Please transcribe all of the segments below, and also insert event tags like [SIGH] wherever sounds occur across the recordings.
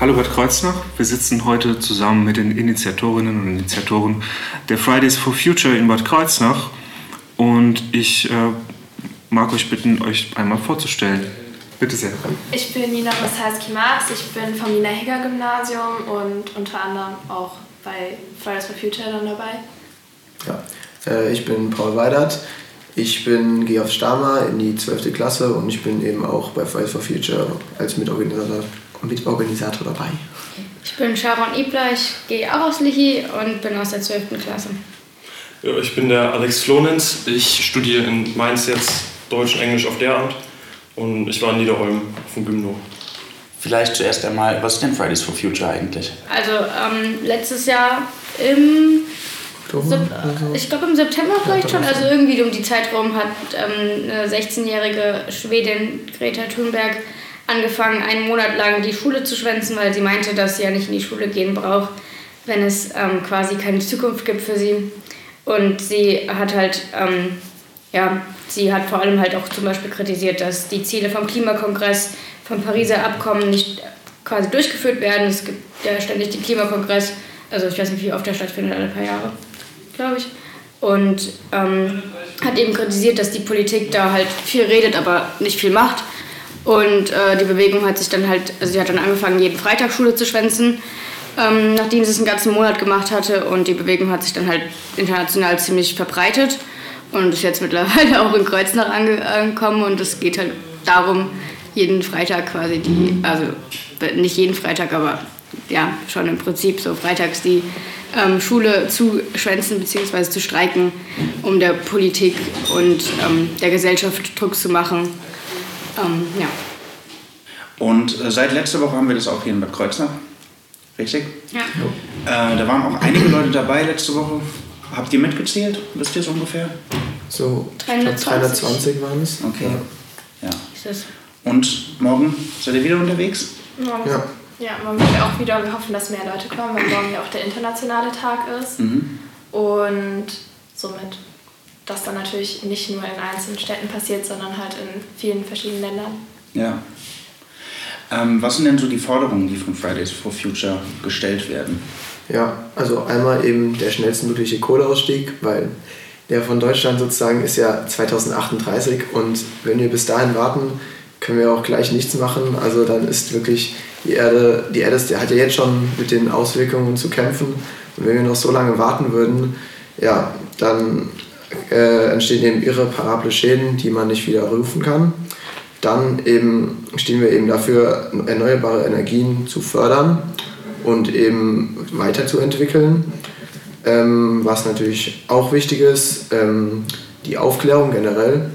Hallo Bad Kreuznach, wir sitzen heute zusammen mit den Initiatorinnen und Initiatoren der Fridays for Future in Bad Kreuznach und ich äh, mag euch bitten, euch einmal vorzustellen. Bitte sehr. Ich bin Nina Rosalski-Marx, ich bin vom Nina-Hegger-Gymnasium und unter anderem auch bei Fridays for Future dann dabei. Ja, äh, ich bin Paul Weidert, ich bin, gehe auf Stama in die 12. Klasse und ich bin eben auch bei Fridays for Future als Mitorganisator, Mitorganisator dabei. Ich bin Sharon Ibler, ich gehe auch aus Lichi und bin aus der 12. Klasse. Ja, ich bin der Alex Florenz, ich studiere in Mainz jetzt Deutsch und Englisch auf Lehramt und ich war in Niederolm auf dem Gymno. Vielleicht zuerst einmal, was ist denn Fridays for Future eigentlich? Also ähm, letztes Jahr im ich glaube im September vielleicht schon, also irgendwie um die Zeitraum hat ähm, eine 16-jährige Schwedin, Greta Thunberg, angefangen, einen Monat lang die Schule zu schwänzen, weil sie meinte, dass sie ja nicht in die Schule gehen braucht, wenn es ähm, quasi keine Zukunft gibt für sie. Und sie hat halt, ähm, ja, sie hat vor allem halt auch zum Beispiel kritisiert, dass die Ziele vom Klimakongress, vom Pariser Abkommen nicht quasi durchgeführt werden. Es gibt ja ständig den Klimakongress, also ich weiß nicht, wie oft der stattfindet, alle paar Jahre glaube ich. Und ähm, hat eben kritisiert, dass die Politik da halt viel redet, aber nicht viel macht. Und äh, die Bewegung hat sich dann halt, also sie hat dann angefangen, jeden Freitag Schule zu schwänzen, ähm, nachdem sie es einen ganzen Monat gemacht hatte. Und die Bewegung hat sich dann halt international ziemlich verbreitet und ist jetzt [LAUGHS] mittlerweile auch in Kreuznach angekommen. Und es geht halt darum, jeden Freitag quasi die, also nicht jeden Freitag, aber ja, schon im Prinzip so freitags die ähm, Schule zu schwänzen bzw. zu streiken, um der Politik und ähm, der Gesellschaft Druck zu machen. Ähm, ja. Und äh, seit letzter Woche haben wir das auch hier in Bad Kreuznach, richtig? Ja. Äh, da waren auch einige Leute dabei letzte Woche. Habt ihr mitgezählt? Wisst ihr es ungefähr? So, 320, 320 waren es. Okay. Ja. Ist das? Und morgen seid ihr wieder unterwegs? Morgen Ja. Ja, man wird auch wieder, wir hoffen, dass mehr Leute kommen, weil morgen ja auch der internationale Tag ist. Mhm. Und somit das dann natürlich nicht nur in einzelnen Städten passiert, sondern halt in vielen verschiedenen Ländern. Ja. Ähm, was sind denn so die Forderungen, die von Fridays for Future gestellt werden? Ja, also einmal eben der schnellstmögliche Kohleausstieg, weil der von Deutschland sozusagen ist ja 2038 und wenn wir bis dahin warten, können wir auch gleich nichts machen. Also dann ist wirklich die Erde, die Erde ist, hat ja jetzt schon mit den Auswirkungen zu kämpfen. Und wenn wir noch so lange warten würden, ja, dann äh, entstehen eben irreparable Schäden, die man nicht wieder rufen kann. Dann eben stehen wir eben dafür, erneuerbare Energien zu fördern und eben weiterzuentwickeln. Ähm, was natürlich auch wichtig ist, ähm, die Aufklärung generell.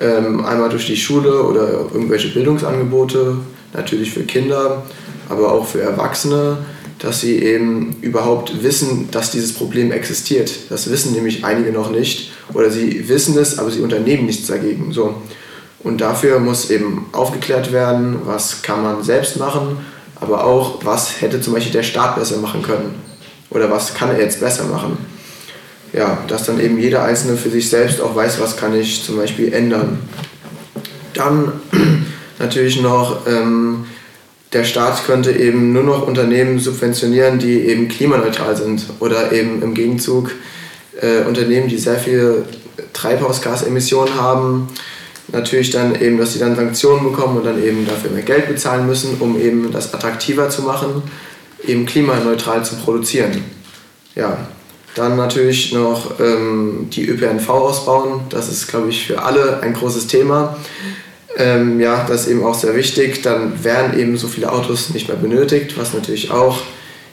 Ähm, einmal durch die Schule oder irgendwelche Bildungsangebote, natürlich für Kinder, aber auch für Erwachsene, dass sie eben überhaupt wissen, dass dieses Problem existiert. Das wissen nämlich einige noch nicht oder sie wissen es, aber sie unternehmen nichts dagegen. So. Und dafür muss eben aufgeklärt werden, was kann man selbst machen, aber auch, was hätte zum Beispiel der Staat besser machen können oder was kann er jetzt besser machen. Ja, dass dann eben jeder Einzelne für sich selbst auch weiß, was kann ich zum Beispiel ändern. Dann [CLEARS THROAT] natürlich noch, ähm, der Staat könnte eben nur noch Unternehmen subventionieren, die eben klimaneutral sind oder eben im Gegenzug äh, Unternehmen, die sehr viel Treibhausgasemissionen haben, natürlich dann eben, dass sie dann Sanktionen bekommen und dann eben dafür mehr Geld bezahlen müssen, um eben das attraktiver zu machen, eben klimaneutral zu produzieren. Ja, dann natürlich noch ähm, die ÖPNV ausbauen. Das ist, glaube ich, für alle ein großes Thema. Ähm, ja, das ist eben auch sehr wichtig. Dann werden eben so viele Autos nicht mehr benötigt, was natürlich auch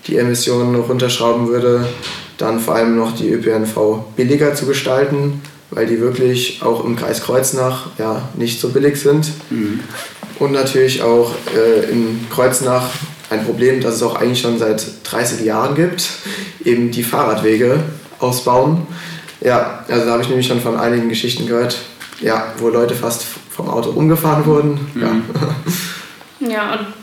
die Emissionen runterschrauben würde. Dann vor allem noch die ÖPNV billiger zu gestalten, weil die wirklich auch im Kreis Kreuznach ja, nicht so billig sind. Mhm. Und natürlich auch äh, in Kreuznach ein Problem, das es auch eigentlich schon seit 30 Jahren gibt, eben die Fahrradwege ausbauen. Ja, also da habe ich nämlich schon von einigen Geschichten gehört, ja, wo Leute fast vom Auto umgefahren wurden. Mhm. Ja. [LAUGHS] Ja, und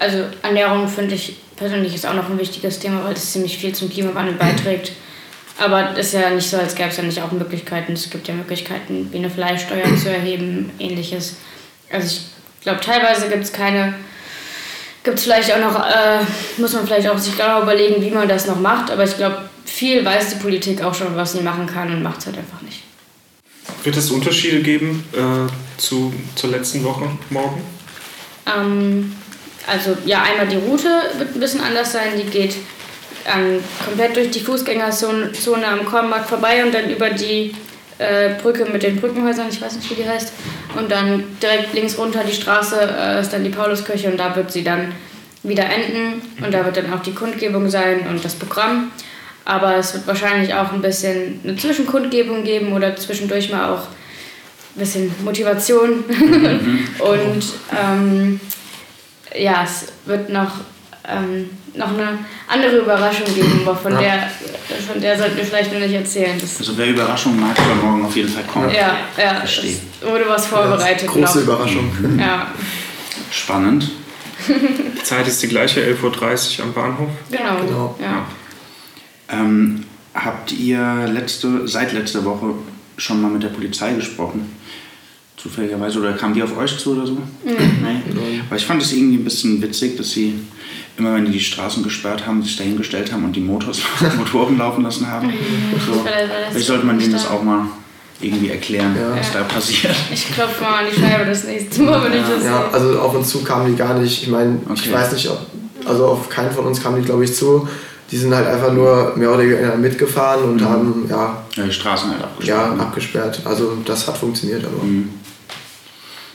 also Ernährung finde ich persönlich ist auch noch ein wichtiges Thema, weil es ziemlich viel zum Klimawandel beiträgt. Aber es ist ja nicht so, als gäbe es ja nicht auch Möglichkeiten. Es gibt ja Möglichkeiten, wie eine Fleischsteuer zu erheben, ähnliches. Also ich glaube, teilweise gibt es keine gibt es vielleicht auch noch, äh, muss man vielleicht auch sich genau überlegen, wie man das noch macht. Aber ich glaube, viel weiß die Politik auch schon, was sie machen kann und macht es halt einfach nicht. Wird es Unterschiede geben äh, zu, zur letzten Woche morgen? Ähm, also ja, einmal die Route wird ein bisschen anders sein. Die geht ähm, komplett durch die Fußgängerzone am Kornmarkt vorbei und dann über die äh, Brücke mit den Brückenhäusern, ich weiß nicht, wie die heißt. Und dann direkt links runter die Straße äh, ist dann die Pauluskirche und da wird sie dann wieder enden. Und da wird dann auch die Kundgebung sein und das Programm. Aber es wird wahrscheinlich auch ein bisschen eine Zwischenkundgebung geben oder zwischendurch mal auch ein bisschen Motivation. Mhm. [LAUGHS] und ähm, ja, es wird noch, ähm, noch eine andere Überraschung geben, aber von, ja. der, von der sollten wir vielleicht noch nicht erzählen. Das also wer Überraschung mag, soll morgen auf jeden Fall kommen. Ja, ja. Verstehe. Es wurde was vorbereitet. Ja, große noch. Überraschung. Mhm. Ja. Spannend. [LAUGHS] Die Zeit ist die gleiche, 11.30 Uhr am Bahnhof. Genau. genau. Ja. Ähm, habt ihr letzte, seit letzter Woche schon mal mit der Polizei gesprochen? Zufälligerweise? Oder kamen die auf euch zu oder so? Mhm. Nee. Aber ich fand es irgendwie ein bisschen witzig, dass sie immer, wenn die die Straßen gesperrt haben, sich dahingestellt haben und die Motors, [LAUGHS] [LAUGHS] Motoren laufen lassen haben. Mhm. So. Vielleicht sollte man denen das auch mal irgendwie erklären, ja. was da passiert. Ich klopfe mal an die Scheibe das nächste Mal, wenn ja. ich das Ja, sehe. also auf uns zu kamen die gar nicht. Ich meine, okay. ich weiß nicht, ob, also auf keinen von uns kamen die, glaube ich, zu die sind halt einfach nur mehr oder weniger mitgefahren und mhm. haben ja, ja, die Straßen halt abgesperrt. Ja, ne? abgesperrt. Also das hat funktioniert aber. Mhm.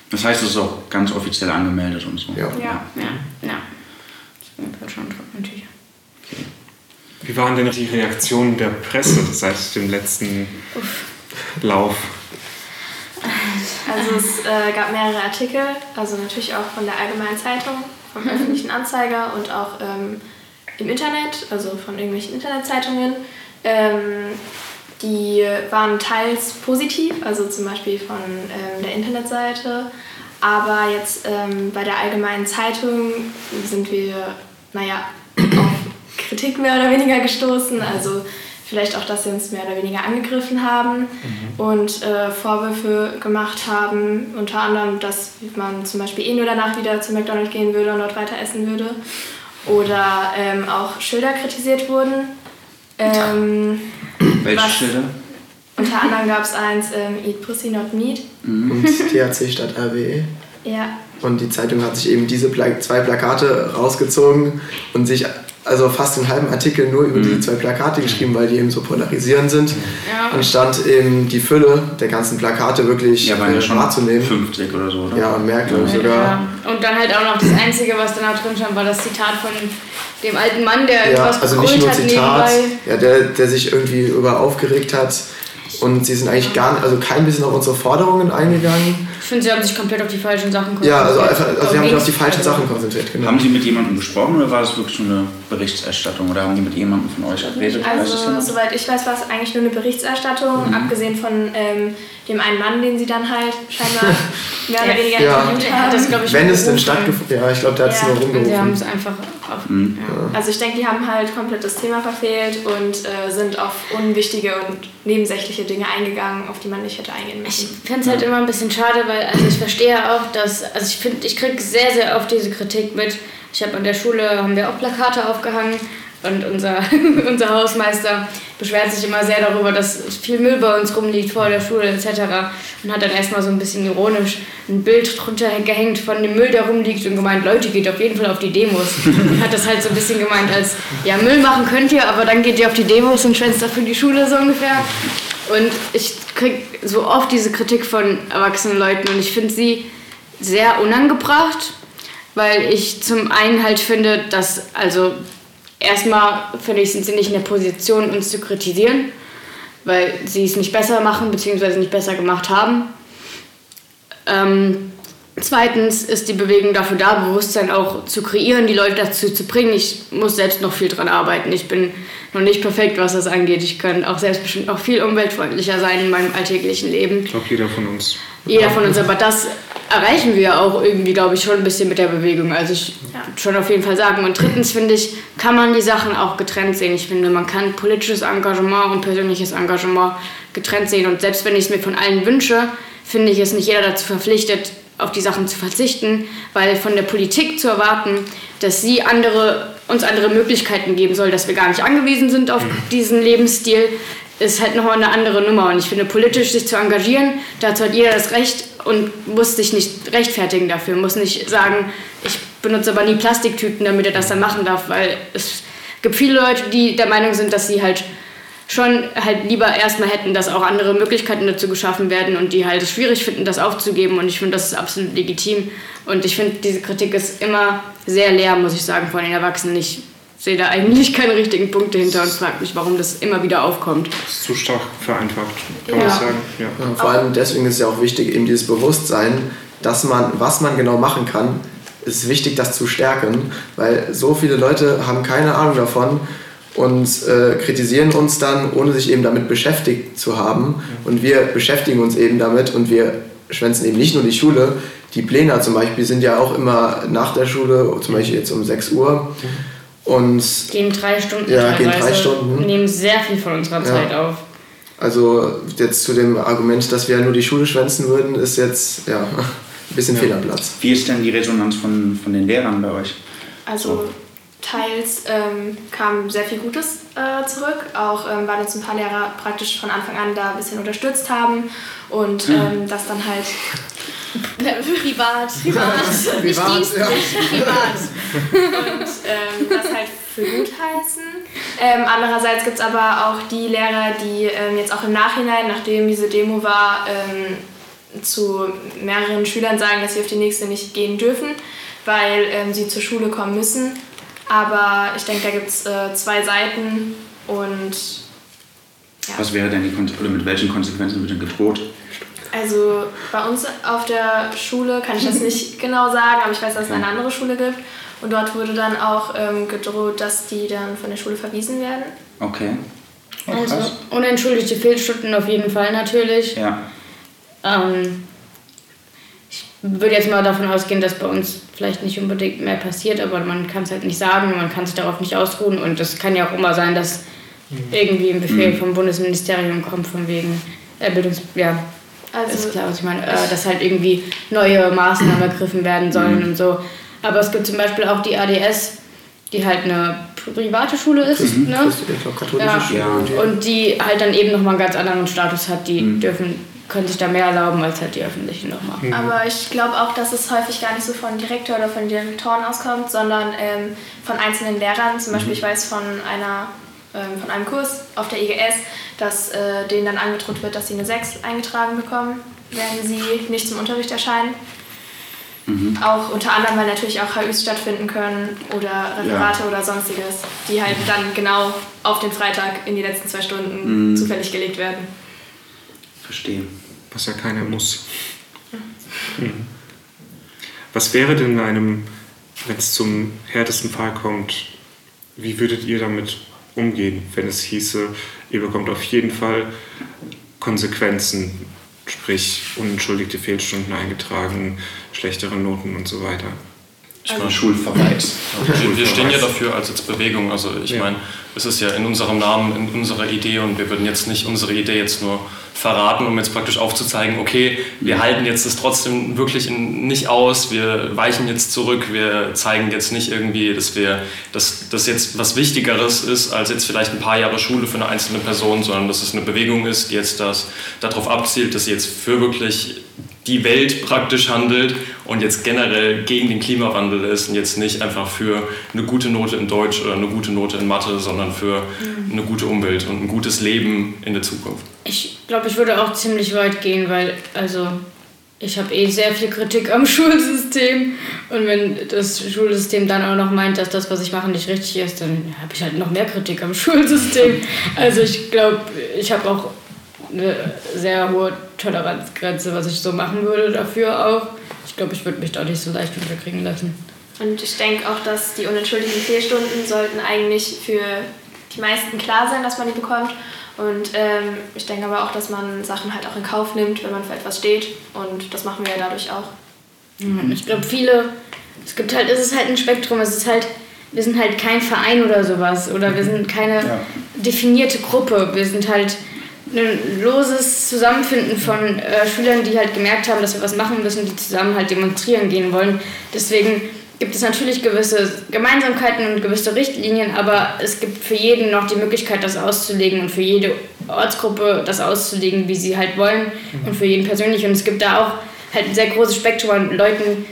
Das heißt, es ist auch ganz offiziell angemeldet und so. Ja, ja, ja. ja. Das schon natürlich. Okay. Wie waren denn die Reaktionen der Presse seit dem letzten Uff. Lauf? Also es äh, gab mehrere Artikel, also natürlich auch von der Allgemeinen Zeitung, vom [LAUGHS] öffentlichen Anzeiger und auch ähm, im Internet, also von irgendwelchen Internetzeitungen. Ähm, die waren teils positiv, also zum Beispiel von ähm, der Internetseite. Aber jetzt ähm, bei der Allgemeinen Zeitung sind wir, naja, auf Kritik mehr oder weniger gestoßen. Also vielleicht auch, dass sie uns mehr oder weniger angegriffen haben mhm. und äh, Vorwürfe gemacht haben. Unter anderem, dass man zum Beispiel eh nur danach wieder zu McDonald's gehen würde und dort weiter essen würde oder ähm, auch Schilder kritisiert wurden. Ähm, [CLEARS THROAT] Welche Schilder? Unter anderem gab es eins, ähm, Eat Pussy Not Meat. Mhm. Und THC statt RWE. Ja. Und die Zeitung hat sich eben diese Pla zwei Plakate rausgezogen und sich also fast den halben Artikel nur über mhm. diese zwei Plakate geschrieben, weil die eben so polarisierend sind. Ja. Anstatt eben die Fülle der ganzen Plakate wirklich ja, äh, schon wahrzunehmen. 50 oder so, oder? Ja, und mehr, glaube ich sogar. Ja. Und dann halt auch noch das Einzige, was dann auch drin stand, war das Zitat von dem alten Mann, der ja, etwas also nicht nur Zitat, Ja, der, der sich irgendwie über aufgeregt hat und sie sind eigentlich gar nicht, also kein bisschen auf unsere Forderungen eingegangen. Ich finde, sie haben sich komplett auf die falschen Sachen konzentriert. Ja, also, einfach, also sie haben sich auf die falschen Sachen konzentriert. Genau. Haben Sie mit jemandem gesprochen oder war das wirklich nur eine Berichterstattung oder haben die mit jemandem von euch geredet? Also, soweit ich weiß, war es eigentlich nur eine Berichterstattung, mhm. abgesehen von ähm, dem einen Mann, den sie dann halt scheinbar [LAUGHS] mehr oder weniger ja. interviewt haben. Das, ich, Wenn es denn stattgefunden Ja, ich glaube, der hat es nur rumgerufen. Sie haben es einfach auf. Mhm. Ja. Also ich denke, die haben halt komplett das Thema verfehlt und äh, sind auf unwichtige und nebensächliche Dinge eingegangen, auf die man nicht hätte eingehen müssen. Ich finde es halt immer ein bisschen schade, weil also ich verstehe auch, dass, also ich finde, ich kriege sehr, sehr oft diese Kritik mit. Ich habe an der Schule, haben wir auch Plakate aufgehangen und unser, [LAUGHS] unser Hausmeister beschwert sich immer sehr darüber, dass viel Müll bei uns rumliegt vor der Schule etc. Und hat dann erstmal so ein bisschen ironisch ein Bild drunter gehängt von dem Müll, der rumliegt und gemeint, Leute, geht auf jeden Fall auf die Demos. Und hat das halt so ein bisschen gemeint als, ja, Müll machen könnt ihr, aber dann geht ihr auf die Demos und schwänzt dafür die Schule so ungefähr. Und ich kriege so oft diese Kritik von erwachsenen Leuten und ich finde sie sehr unangebracht, weil ich zum einen halt finde, dass also erstmal, finde ich, sind sie nicht in der Position, uns zu kritisieren, weil sie es nicht besser machen bzw. nicht besser gemacht haben. Ähm, zweitens ist die Bewegung dafür da, Bewusstsein auch zu kreieren, die Leute dazu zu bringen. Ich muss selbst noch viel dran arbeiten. Ich bin noch nicht perfekt, was das angeht. Ich kann auch selbstbestimmt auch viel umweltfreundlicher sein in meinem alltäglichen Leben. Ich glaube, jeder von uns. Jeder von uns, aber das erreichen wir auch irgendwie, glaube ich, schon ein bisschen mit der Bewegung. Also ich ja. schon auf jeden Fall sagen. Und drittens finde ich, kann man die Sachen auch getrennt sehen. Ich finde, man kann politisches Engagement und persönliches Engagement getrennt sehen. Und selbst wenn ich es mir von allen wünsche, finde ich, ist nicht jeder dazu verpflichtet, auf die Sachen zu verzichten, weil von der Politik zu erwarten, dass sie andere, uns andere Möglichkeiten geben soll, dass wir gar nicht angewiesen sind auf diesen Lebensstil, ist halt nochmal eine andere Nummer. Und ich finde, politisch sich zu engagieren, dazu hat jeder das Recht und muss sich nicht rechtfertigen dafür, muss nicht sagen, ich benutze aber nie Plastiktüten, damit er das dann machen darf, weil es gibt viele Leute, die der Meinung sind, dass sie halt schon halt lieber erstmal hätten, dass auch andere Möglichkeiten dazu geschaffen werden und die halt es schwierig finden, das aufzugeben. Und ich finde, das ist absolut legitim. Und ich finde, diese Kritik ist immer sehr leer, muss ich sagen, von den Erwachsenen. Ich sehe da eigentlich keine richtigen Punkte hinter und frage mich, warum das immer wieder aufkommt. Das ist zu stark vereinfacht, kann Ja. man sagen. Ja. Ja, vor allem deswegen ist ja auch wichtig, eben dieses Bewusstsein, dass man, was man genau machen kann, ist wichtig, das zu stärken, weil so viele Leute haben keine Ahnung davon und äh, kritisieren uns dann, ohne sich eben damit beschäftigt zu haben. Und wir beschäftigen uns eben damit und wir schwänzen eben nicht nur die Schule. Die Pläne zum Beispiel sind ja auch immer nach der Schule, zum Beispiel jetzt um 6 Uhr. Und Gehen drei Stunden Ja, gehen drei Stunden. nehmen sehr viel von unserer Ja. Zeit auf. also jetzt zu dem Argument, dass wir ja nur die Schule schwänzen würden, ist jetzt ja, [LAUGHS] ein bisschen fehl am Platz. Wie ist denn die Resonanz von, von den Lehrern bei euch? Also teils ähm, kam sehr viel Gutes äh, zurück, auch ähm, weil uns ein paar Lehrer praktisch von Anfang an da ein bisschen unterstützt haben und ähm, das dann halt privat, privat, [LAUGHS] nicht Privat, dienstlich, privat. Und ähm, das halt für gut heißen. Ähm, andererseits gibt es aber auch die Lehrer, die ähm, jetzt auch im Nachhinein, nachdem diese Demo war, ähm, zu mehreren Schülern sagen, dass sie auf die nächste nicht gehen dürfen, weil ähm, sie zur Schule kommen müssen. Aber ich denke, da gibt es äh, zwei Seiten und ja. Was wäre denn die Konse oder mit welchen Konsequenzen wird denn gedroht? Also bei uns auf der Schule kann ich das [LAUGHS] nicht genau sagen, aber ich weiß, dass es eine andere Schule gibt. Und dort wurde dann auch ähm, gedroht, dass die dann von der Schule verwiesen werden. Okay. Oh, Also unentschuldigte Fehlstunden auf jeden Fall natürlich. Ja. Ähm, würde jetzt mal davon ausgehen, dass bei uns vielleicht nicht unbedingt mehr passiert, aber man kann es halt nicht sagen, man kann sich darauf nicht ausruhen und es kann ja auch immer sein, dass irgendwie ein Befehl vom Bundesministerium kommt von wegen äh, Bildungs... Ja, Also ist klar, was ich meine. Äh, dass halt irgendwie neue Maßnahmen ergriffen werden sollen und so. Aber es gibt zum Beispiel auch die ADS, die halt eine private Schule ist, ne? Ich glaube, katholische Ja. Schule. Ja. und die- Und die halt dann eben nochmal einen ganz anderen Status hat. Die dürfen, können sich da mehr erlauben als halt die öffentlichen nochmal. Aber ich glaube auch, dass es häufig gar nicht so von Direktor oder von Direktoren auskommt, sondern ähm, von einzelnen Lehrern. Zum Beispiel, ich weiß von einer ähm, von einem Kurs auf der IGS, dass äh, denen dann angedroht wird, dass sie eine 6 eingetragen bekommen, wenn sie nicht zum Unterricht erscheinen. Auch unter anderem, weil natürlich auch HÜs stattfinden können oder Referate oder sonstiges, die halt dann genau auf den Freitag in die letzten zwei Stunden zufällig gelegt werden. Verstehe. Was ja keiner muss. Mhm. Was wäre denn in einem, wenn es zum härtesten Fall kommt, wie würdet ihr damit umgehen, wenn es hieße, ihr bekommt auf jeden Fall Konsequenzen, sprich unentschuldigte Fehlstunden eingetragen, schlechtere Noten und so weiter? Ich meine, Schulverweis. wir, wir stehen ja dafür als jetzt Bewegung. Also ich Ja. meine, es ist ja in unserem Namen, in unserer Idee und wir würden jetzt nicht unsere Idee jetzt nur verraten, um jetzt praktisch aufzuzeigen, okay, wir halten jetzt das trotzdem wirklich nicht aus, wir weichen jetzt zurück, wir zeigen jetzt nicht irgendwie, dass wir, dass das jetzt was Wichtigeres ist als jetzt vielleicht ein paar Jahre Schule für eine einzelne Person, sondern dass es eine Bewegung ist, die jetzt das darauf abzielt, dass sie jetzt für wirklich die Welt praktisch handelt und jetzt generell gegen den Klimawandel ist und jetzt nicht einfach für eine gute Note in Deutsch oder eine gute Note in Mathe, sondern für eine gute Umwelt und ein gutes Leben in der Zukunft. Ich glaube, ich würde auch ziemlich weit gehen, weil, also, ich habe eh sehr viel Kritik am [LAUGHS] Schulsystem. Und wenn das Schulsystem dann auch noch meint, dass das, was ich mache, nicht richtig ist, dann habe ich halt noch mehr Kritik am [LAUGHS] Schulsystem. Also ich glaube, ich habe auch eine sehr hohe Toleranzgrenze, was ich so machen würde dafür auch. Ich glaube, ich würde mich da nicht so leicht unterkriegen lassen. Und ich denke auch, dass die unentschuldigten Fehlstunden sollten eigentlich für die meisten klar sein, dass man die bekommt. Und ähm, ich denke aber auch, dass man Sachen halt auch in Kauf nimmt, wenn man für etwas steht. Und das machen wir ja dadurch auch. Ich glaube, viele, es gibt halt, es ist halt ein Spektrum, es ist halt, wir sind halt kein Verein oder sowas oder wir sind keine Ja. definierte Gruppe. Wir sind halt ein loses Zusammenfinden von äh, Schülern, die halt gemerkt haben, dass wir was machen müssen, die zusammen halt demonstrieren gehen wollen. Deswegen gibt es natürlich gewisse Gemeinsamkeiten und gewisse Richtlinien, aber es gibt für jeden noch die Möglichkeit, das auszulegen und für jede Ortsgruppe das auszulegen, wie sie halt wollen mhm. und für jeden persönlich. Und es gibt da auch halt ein sehr großes Spektrum an Leuten,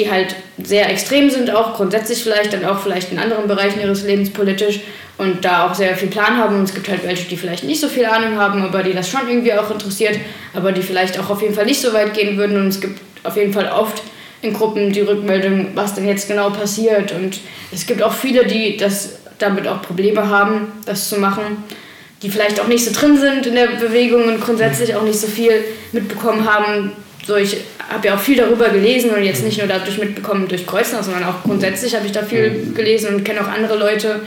die halt sehr extrem sind, auch grundsätzlich vielleicht, dann auch vielleicht in anderen Bereichen ihres Lebens politisch und da auch sehr viel Plan haben. Und es gibt halt welche, die vielleicht nicht so viel Ahnung haben, aber die das schon irgendwie auch interessiert, aber die vielleicht auch auf jeden Fall nicht so weit gehen würden. Und es gibt auf jeden Fall oft in Gruppen die Rückmeldung, was denn jetzt genau passiert. Und es gibt auch viele, die das damit auch Probleme haben, das zu machen, die vielleicht auch nicht so drin sind in der Bewegung und grundsätzlich auch nicht so viel mitbekommen haben. So, ich habe ja auch viel darüber gelesen und jetzt nicht nur dadurch mitbekommen durch Kreuznach, sondern auch grundsätzlich habe ich da viel gelesen und kenne auch andere Leute,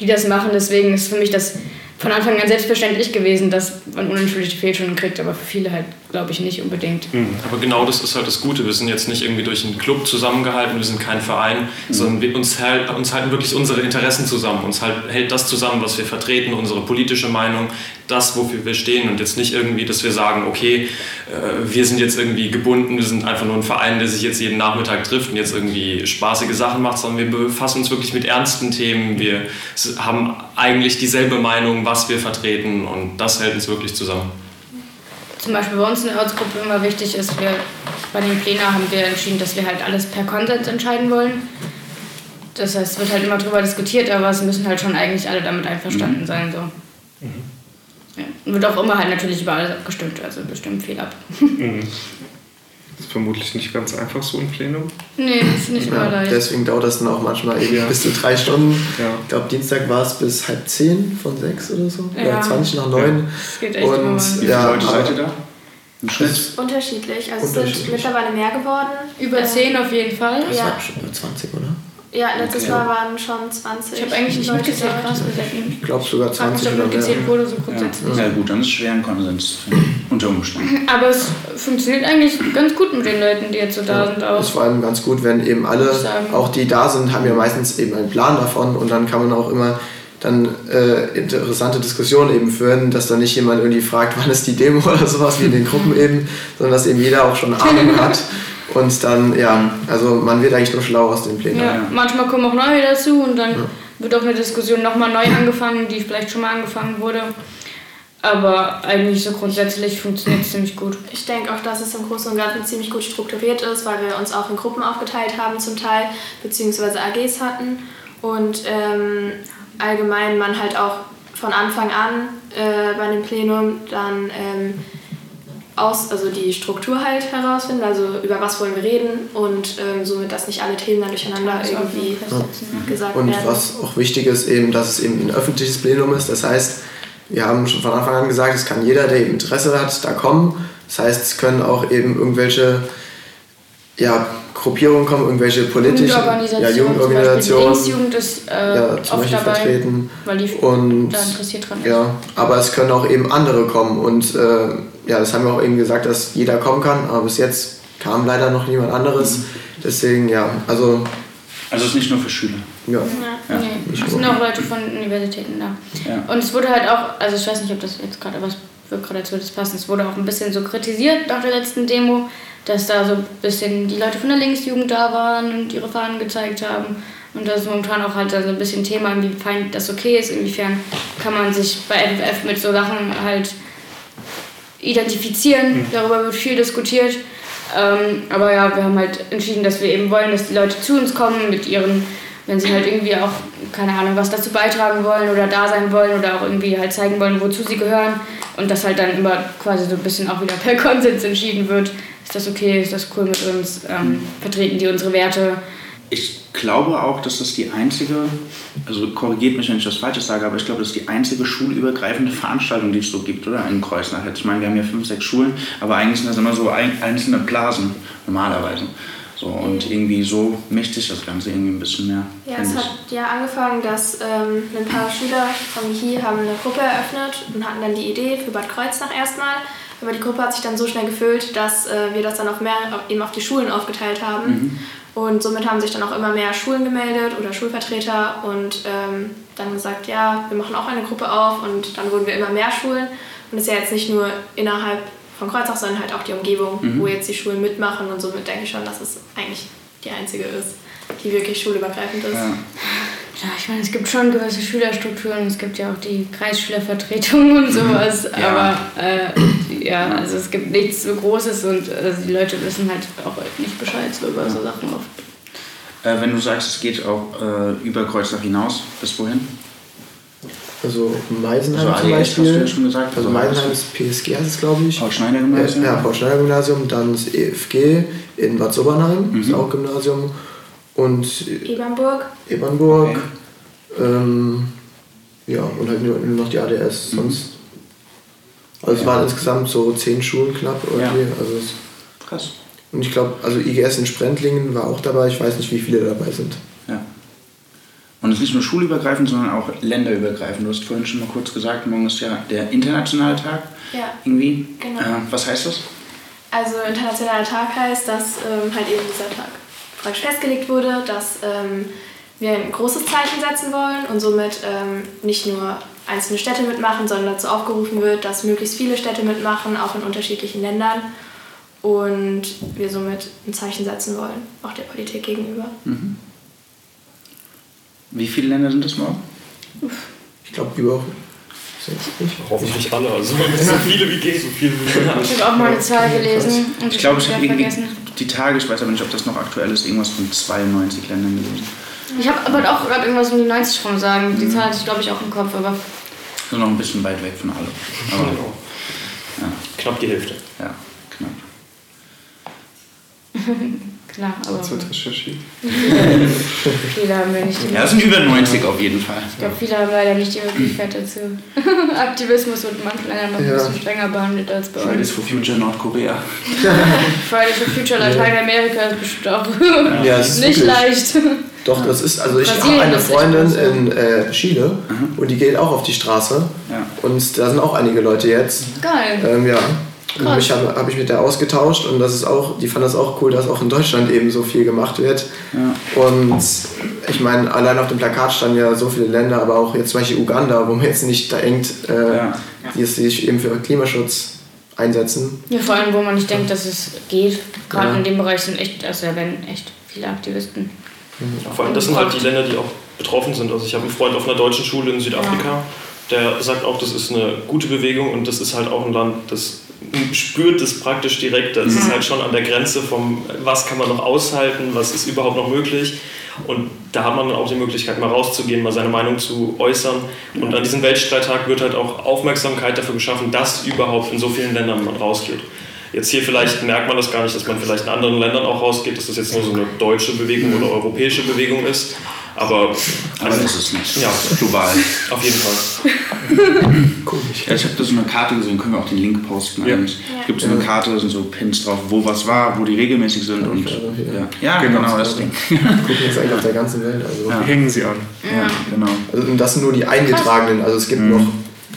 die das machen. Deswegen ist für mich das von Anfang an selbstverständlich gewesen, dass man unentschuldigte Fehlstunden kriegt, aber für viele halt, glaube ich, nicht unbedingt. Mhm. Aber genau das ist halt das Gute. Wir sind jetzt nicht irgendwie durch einen Club zusammengehalten, wir sind kein Verein, mhm. sondern wir, uns, halt, uns halten wirklich unsere Interessen zusammen. Uns halt, hält das zusammen, was wir vertreten, unsere politische Meinung, das, wofür wir stehen und jetzt nicht irgendwie, dass wir sagen, okay, äh, wir sind jetzt irgendwie gebunden, wir sind einfach nur ein Verein, der sich jetzt jeden Nachmittag trifft und jetzt irgendwie spaßige Sachen macht, sondern wir befassen uns wirklich mit ernsten Themen. Wir haben eigentlich dieselbe Meinung, was wir vertreten und das hält uns wirklich zusammen. Zum Beispiel bei uns in der Ortsgruppe immer wichtig ist, wir bei den Plänen haben wir entschieden, dass wir halt alles per Konsens entscheiden wollen. Das heißt, es wird halt immer darüber diskutiert, aber es müssen halt schon eigentlich alle damit einverstanden mhm. sein. So. Mhm. Ja. Wird auch immer halt natürlich über alles abgestimmt, also bestimmt viel ab. [LAUGHS] Mhm. Das ist vermutlich nicht ganz einfach so ein Plenum. Nee, ist nicht immer leicht. Deswegen dauert das dann auch manchmal eben ja. bis zu drei Stunden. Ja. Ich glaube, Dienstag war es bis halb zehn von sechs oder so. Ja. Oder 20 nach neun. Das geht echt Und immer Wie viele Leute seid ihr da? Unterschiedlich. Also es sind mittlerweile mehr geworden. Über zehn auf jeden Fall. Das ja. war schon über 20, oder? Ja, letztes okay. Mal waren schon 20. Ich habe eigentlich nicht mitgezählt, krass Ich glaube sogar 20 oder mehr. mitgezählt wurde, so grundsätzlich. Ja. ja gut, dann ist es schwer ein Konsens [LAUGHS] unter Umständen. Aber es funktioniert eigentlich ganz gut mit den Leuten, die jetzt so da ja, sind. Auch. ist vor allem ganz gut, wenn eben alle, auch die da sind, haben ja meistens eben einen Plan davon und dann kann man auch immer dann äh, interessante Diskussionen eben führen, dass da nicht jemand irgendwie fragt, [LAUGHS] wann ist die Demo oder sowas wie in den Gruppen [LAUGHS] eben, sondern dass eben jeder auch schon Ahnung hat und dann, ja, also man wird eigentlich nur schlau aus den Plänen. Ja, manchmal kommen auch neue dazu und dann ja. wird auch eine Diskussion nochmal neu angefangen, die vielleicht schon mal angefangen wurde. Aber eigentlich so grundsätzlich funktioniert es ziemlich gut. Ich denke auch, dass es im Großen und Ganzen ziemlich gut strukturiert ist, weil wir uns auch in Gruppen aufgeteilt haben zum Teil, beziehungsweise AGs hatten. Und ähm, allgemein man halt auch von Anfang an äh, bei dem Plenum dann ähm, aus, also die Struktur halt herausfinden, also über was wollen wir reden und ähm, somit, dass nicht alle Themen dann durcheinander irgendwie ja. gesagt und werden. Und was auch wichtig ist, eben, dass es eben ein öffentliches Plenum ist. Das heißt, wir haben schon von Anfang an gesagt, es kann jeder, der eben Interesse hat, da kommen. Das heißt, es können auch eben irgendwelche ja, Gruppierungen kommen, irgendwelche politischen Jugendorganisationen, ja, Jugendorganisationen Linksjugend ist äh, ja, zum Beispiel dabei, vertreten. Weil die und, da interessiert dran ist. Ja, aber es können auch eben andere kommen und äh, ja, das haben wir auch eben gesagt, dass jeder kommen kann, aber bis jetzt kam leider noch niemand anderes. Mhm. Deswegen, ja, also. Also es ist nicht nur für Schüler. Ja. ja. ja. Nee, es sind auch Leute von Universitäten da. Ja. Und es wurde halt auch, also ich weiß nicht, ob das jetzt gerade was wird gerade dazu das passen. Es wurde auch ein bisschen so kritisiert nach der letzten Demo, dass da so ein bisschen die Leute von der Linksjugend da waren und ihre Fahnen gezeigt haben. Und das ist momentan auch halt so ein bisschen Thema, inwiefern das okay ist, inwiefern kann man sich bei FFF mit so Sachen halt identifizieren. Mhm. Darüber wird viel diskutiert. Ähm, aber ja, wir haben halt entschieden, dass wir eben wollen, dass die Leute zu uns kommen mit ihren, wenn sie halt irgendwie auch, keine Ahnung, was dazu beitragen wollen oder da sein wollen oder auch irgendwie halt zeigen wollen, wozu sie gehören. Und das halt dann immer quasi so ein bisschen auch wieder [LAUGHS] per Konsens entschieden wird. Ist das okay? Ist das cool mit uns? Ähm, vertreten die unsere Werte? Ich glaube auch, dass das die einzige, also korrigiert mich, wenn ich das Falsches sage, aber ich glaube, das ist die einzige schulübergreifende Veranstaltung, die es so gibt, oder? In Kreuznach. Ich meine, wir haben ja fünf, sechs Schulen, aber eigentlich sind das immer so einzelne Blasen, normalerweise. So, und irgendwie so mischt sich das Ganze irgendwie ein bisschen mehr. Ja, es hat ja angefangen, dass ähm, ein paar Schüler von hier haben eine Gruppe eröffnet und hatten dann die Idee für Bad Kreuznach erstmal. Aber die Gruppe hat sich dann so schnell gefüllt, dass äh, wir das dann auf mehr, eben auf die Schulen aufgeteilt haben. Mhm. Und somit haben sich dann auch immer mehr Schulen gemeldet oder Schulvertreter und ähm, dann gesagt, ja, wir machen auch eine Gruppe auf und dann wurden wir immer mehr Schulen Und es ist ja jetzt nicht nur innerhalb von Kreuzach, sondern halt auch die Umgebung, mhm. wo jetzt die Schulen mitmachen und somit denke ich schon, dass es eigentlich die einzige ist, die wirklich schulübergreifend ist. Ja. Ja, ich meine, es gibt schon gewisse Schülerstrukturen, es gibt ja auch die Kreisschülervertretung und mhm. [LAUGHS] sowas, ja. aber äh, ja, also es gibt nichts so Großes und also die Leute wissen halt auch nicht Bescheid so über so Sachen oft. Äh, wenn du sagst, es geht auch äh, über Kreuznach hinaus, bis wohin? Also Meisenheim also zum Beispiel. Hast du ja schon gesagt. Also Meisenheim ist PSG, heißt es glaube ich. Paul Schneider Gymnasium. Ja, Paul Schneider Gymnasium. Dann das EFG in Bad Sobernheim, mhm. ist auch Gymnasium. Und Ebernburg. Ebernburg. Okay. Ähm, ja, und halt nur, noch die ADS. Mhm. Sonst. Also es ja. waren insgesamt so zehn Schulen knapp irgendwie. Ja. Also Krass. Und ich glaube, also IGS in Sprentlingen war auch dabei. Ich weiß nicht, wie viele dabei sind. Und es ist nicht nur schulübergreifend, sondern auch länderübergreifend. Du hast vorhin schon mal kurz gesagt, morgen ist ja der internationale Tag. Ja. Irgendwie. Genau. Äh, was heißt das? Also internationaler Tag heißt, dass ähm, halt eben dieser Tag praktisch festgelegt wurde, dass ähm, wir ein großes Zeichen setzen wollen und somit ähm, nicht nur einzelne Städte mitmachen, sondern dazu aufgerufen wird, dass möglichst viele Städte mitmachen, auch in unterschiedlichen Ländern. Und wir somit ein Zeichen setzen wollen, auch der Politik gegenüber. Mhm. Wie viele Länder sind das morgen? Ich glaube über 60. Hoffentlich alle, also [LAUGHS] so viele wie geht, so viele wie möglich. Ich habe auch mal eine Zahl gelesen. Und ich glaube, ich habe irgendwie die Tage, ich weiß aber nicht, ob das noch aktuell ist, irgendwas von 92 Ländern gelesen. Ich habe aber auch gerade irgendwas um die 90 rum sagen. Die Zahl hatte ich, glaube ich, auch im Kopf, aber. So noch ein bisschen weit weg von allem. Aber, ja. Knapp die Hälfte. Ja, knapp. [LAUGHS] Klar, aber. Das wird recherchiert. [LAUGHS] viele haben wir nicht die Ja, es sind über 90 auf jeden Fall. Ich glaube, viele haben leider nicht die Möglichkeit dazu. [LAUGHS] Aktivismus wird Ländern noch ein bisschen strenger behandelt als bei uns. [LAUGHS] Fridays for Future Nordkorea. Fridays for Future Lateinamerika ist bestimmt auch ja, ist nicht leicht. Doch, das ist, also ich habe eine Freundin in äh, Chile mhm. und die geht auch auf die Straße. Ja. Und da sind auch einige Leute jetzt. Geil. Ähm, ja. Mich habe hab ich mit der ausgetauscht und das ist auch, die fand das auch cool, dass auch in Deutschland eben so viel gemacht wird. Ja. Und ich meine, allein auf dem Plakat standen ja so viele Länder, aber auch jetzt zum Beispiel Uganda, wo man jetzt nicht denkt, äh, ja. die sich eben für Klimaschutz einsetzen. Ja, vor allem, wo man nicht denkt, dass es geht. Gerade ja. in dem Bereich sind echt, also da werden echt viele Aktivisten. Ja, vor allem, das sind halt die Länder, die auch betroffen sind. Also ich habe einen Freund auf einer deutschen Schule in Südafrika, der sagt auch, das ist eine gute Bewegung und das ist halt auch ein Land, das spürt es praktisch direkt. Das ist mhm. halt schon an der Grenze vom, was kann man noch aushalten, was ist überhaupt noch möglich. Und da hat man dann auch die Möglichkeit, mal rauszugehen, mal seine Meinung zu äußern. Und an diesem Weltstreittag wird halt auch Aufmerksamkeit dafür geschaffen, dass überhaupt in so vielen Ländern man rausgeht. Jetzt hier vielleicht merkt man das gar nicht, dass man vielleicht in anderen Ländern auch rausgeht, dass das jetzt nur so eine deutsche Bewegung oder europäische Bewegung ist. Aber, Aber das ist nicht ja, global. [LAUGHS] Auf jeden Fall. Komisch. Ja, ich habe da so eine Karte gesehen, können wir auch den Link posten. Ja. Es gibt so eine Karte, da sind so Pins drauf, wo was war, wo die regelmäßig sind. Und, ja, ja genau, genau das Ding. [LAUGHS] Gucken jetzt eigentlich auf der ganzen Welt. Also ja. Hängen sie an. Ja, genau. Also, und das sind nur die eingetragenen, also es gibt mhm. noch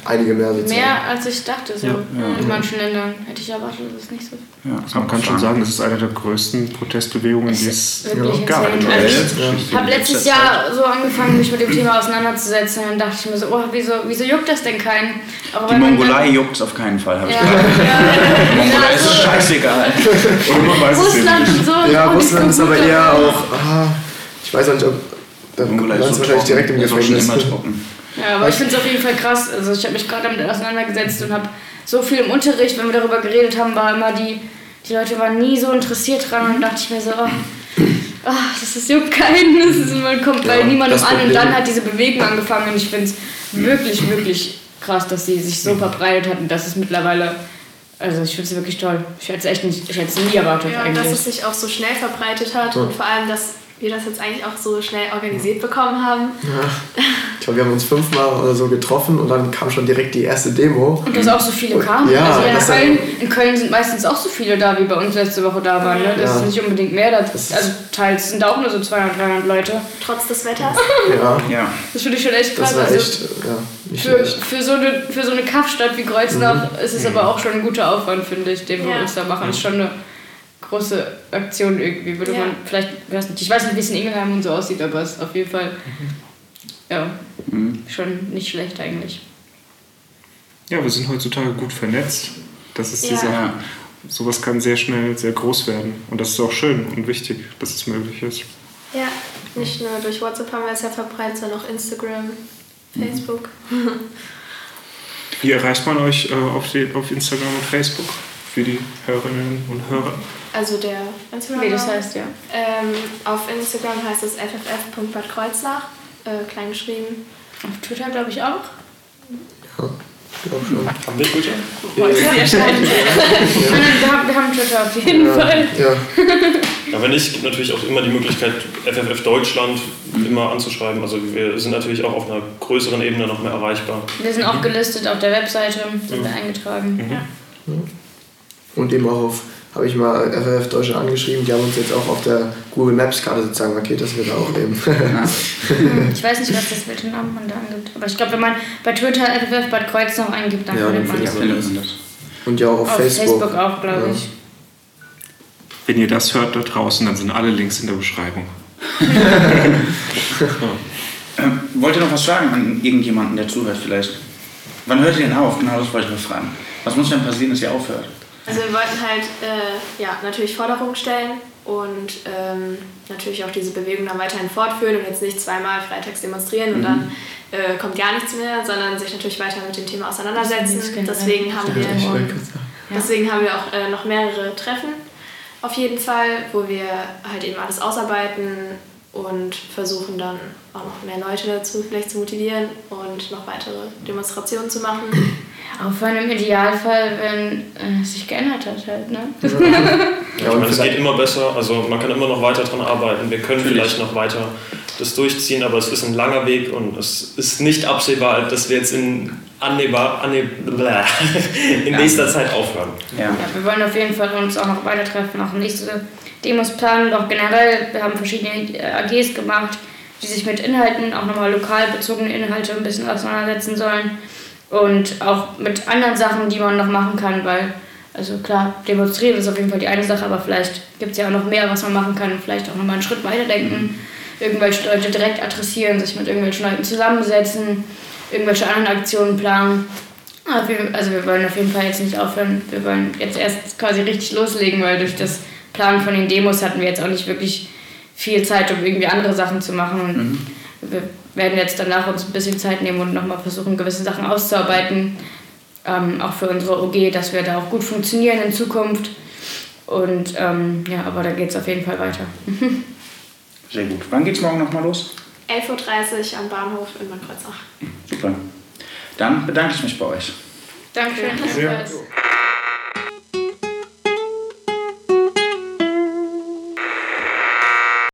einige mehr sozusagen. Mehr als ich dachte, so ja, ja, in manchen Ländern hätte ich erwartet, dass es nicht so. Ja, man kann schon sagen, das ist eine der größten Protestbewegungen, die es gab. Also ich habe letztes Jahr so angefangen, mich mit dem Thema auseinanderzusetzen und dann dachte ich mir so, oh, wieso, wieso juckt das denn keinen? Aber die Mongolei juckt es auf keinen Fall, habe ich gehört. [LAUGHS] Mongolei ist also scheißegal. Russland und so. Ja, Russland ist aber eher auch, ah, ich weiß auch nicht, ob da Mongolei ist wahrscheinlich direkt im Gefängnis. Immer trocken. Ja, aber ich finde es auf jeden Fall krass. Also ich habe mich gerade damit auseinandergesetzt und habe so viel im Unterricht, wenn wir darüber geredet haben, war immer die, die Leute waren nie so interessiert dran und dachte ich mir so, oh, oh das ist juckt keinen, [LAUGHS] das ist, man kommt bei ja, niemandem an und dann hat diese Bewegung angefangen und ich finde es wirklich, wirklich krass, dass sie sich so verbreitet hat und dass es mittlerweile also ich finde es wirklich toll. Ich hätte es echt nicht, ich hätte es nie erwartet ja, eigentlich. dass es sich auch so schnell verbreitet hat und vor allem, dass wir das jetzt eigentlich auch so schnell organisiert bekommen haben. Ja. Ich glaube, wir haben uns fünfmal oder so getroffen und dann kam schon direkt die erste Demo. Und dass auch so viele kamen. Ja, also in Köln, in Köln sind meistens auch so viele da, wie bei uns letzte Woche da waren. Ne? Das ja. ist nicht unbedingt mehr. Das, also teils sind da auch nur so 200, 300 Leute. Trotz des Wetters. [LAUGHS] ja. ja. Das finde ich schon echt krass. Das war also echt, ja, nicht für, für, so eine, für so eine Kaffstadt wie Kreuznach mhm. ist es aber auch schon ein guter Aufwand, finde ich, den wir uns da machen. Das ist schon eine große Aktion irgendwie. Würde ja. man vielleicht, weiß nicht, ich weiß nicht, wie es in Ingelheim und so aussieht, aber es ist auf jeden Fall ja, mhm. schon nicht schlecht eigentlich. ja, wir sind heutzutage gut vernetzt. Das ist die Ja. Sache. Sowas kann sehr schnell sehr groß werden. Und das ist auch schön und wichtig, dass es möglich ist. Ja, nicht nur durch WhatsApp haben wir es ja verbreitet, sondern auch Instagram, Facebook. Wie erreicht man euch äh, auf, die, auf Instagram und Facebook für die Hörerinnen und Hörer? Also der Instagram. Wie das heißt, ja. Ähm, auf Instagram heißt es fff.badkreuznach, äh, klein geschrieben. Auf Twitter glaube ich auch. Ja, ich glaube schon. Haben wir Twitter? Wir haben, wir haben Twitter auf jeden Fall. Ja, Ja, wenn nicht, gibt natürlich auch immer die Möglichkeit, FFF Deutschland immer anzuschreiben. Also wir sind natürlich auch auf einer größeren Ebene noch mehr erreichbar. Wir sind auch gelistet auf der Webseite, sind wir eingetragen. Und eben auch auf, habe ich mal FFF Deutschland angeschrieben, die haben uns jetzt auch auf der Google Maps Karte sozusagen markiert, dass wir da auch eben. [LAUGHS] Ich weiß nicht, was das welchen Namen man da angibt. Aber ich glaube, wenn man bei Twitter FFF Bad Kreuznach eingibt, dann Ja, Ja, findet man das. Und ja auch auf, Auf Facebook. Facebook auch, glaube Ja. ich. Wenn ihr das hört da draußen, dann sind alle Links in der Beschreibung. [LAUGHS] Ähm, wollt ihr noch was sagen an irgendjemanden, der zuhört vielleicht? Wann hört ihr denn auf? Genau das wollte ich mal fragen. Was muss denn passieren, dass ihr aufhört? Also wir wollten halt äh, ja, natürlich Forderungen stellen und ähm, natürlich auch diese Bewegung dann weiterhin fortführen und jetzt nicht zweimal freitags demonstrieren und dann äh, kommt gar nichts mehr, sondern sich natürlich weiter mit dem Thema auseinandersetzen. Deswegen haben wir. Ja. deswegen haben wir auch äh, noch mehrere Treffen auf jeden Fall, wo wir halt eben alles ausarbeiten und versuchen dann auch noch mehr Leute dazu vielleicht zu motivieren und noch weitere Demonstrationen zu machen. Aufhören im Idealfall, wenn äh, es sich geändert hat halt, ne? Ja, [LAUGHS] Ja, ich und meine, es geht immer besser. Also man kann immer noch weiter dran arbeiten. Wir können Natürlich. vielleicht noch weiter das durchziehen, aber es ist ein langer Weg und es ist nicht absehbar, dass wir jetzt in, annehmbar, anne, [LAUGHS] in Ja. nächster Zeit aufhören. Ja. Ja, wir wollen auf jeden Fall uns auch noch weiter treffen, auch nächste Demos planen und auch generell. Wir haben verschiedene äh, AGs gemacht, die sich mit Inhalten, auch nochmal lokal bezogene Inhalte ein bisschen auseinandersetzen sollen. Und auch mit anderen Sachen, die man noch machen kann, weil, also klar, demonstrieren ist auf jeden Fall die eine Sache, aber vielleicht gibt es ja auch noch mehr, was man machen kann. Vielleicht auch nochmal einen Schritt weiterdenken, irgendwelche Leute direkt adressieren, sich mit irgendwelchen Leuten zusammensetzen, irgendwelche anderen Aktionen planen. Wir- Also wir wollen auf jeden Fall jetzt nicht aufhören. Wir wollen jetzt erst quasi richtig loslegen, weil durch das Planen von den Demos hatten wir jetzt auch nicht wirklich viel Zeit, um irgendwie andere Sachen zu machen. Und wir werden jetzt danach uns ein bisschen Zeit nehmen und nochmal versuchen, gewisse Sachen auszuarbeiten. Ähm, auch für unsere OG, dass wir da auch gut funktionieren in Zukunft. Und ähm, ja, aber da geht es auf jeden Fall weiter. [LAUGHS] Sehr gut. Wann geht's morgen nochmal los? 11.30 Uhr am Bahnhof in Bad Kreuznach. Super. Dann bedanke ich mich bei euch. Ja. Ebenfalls.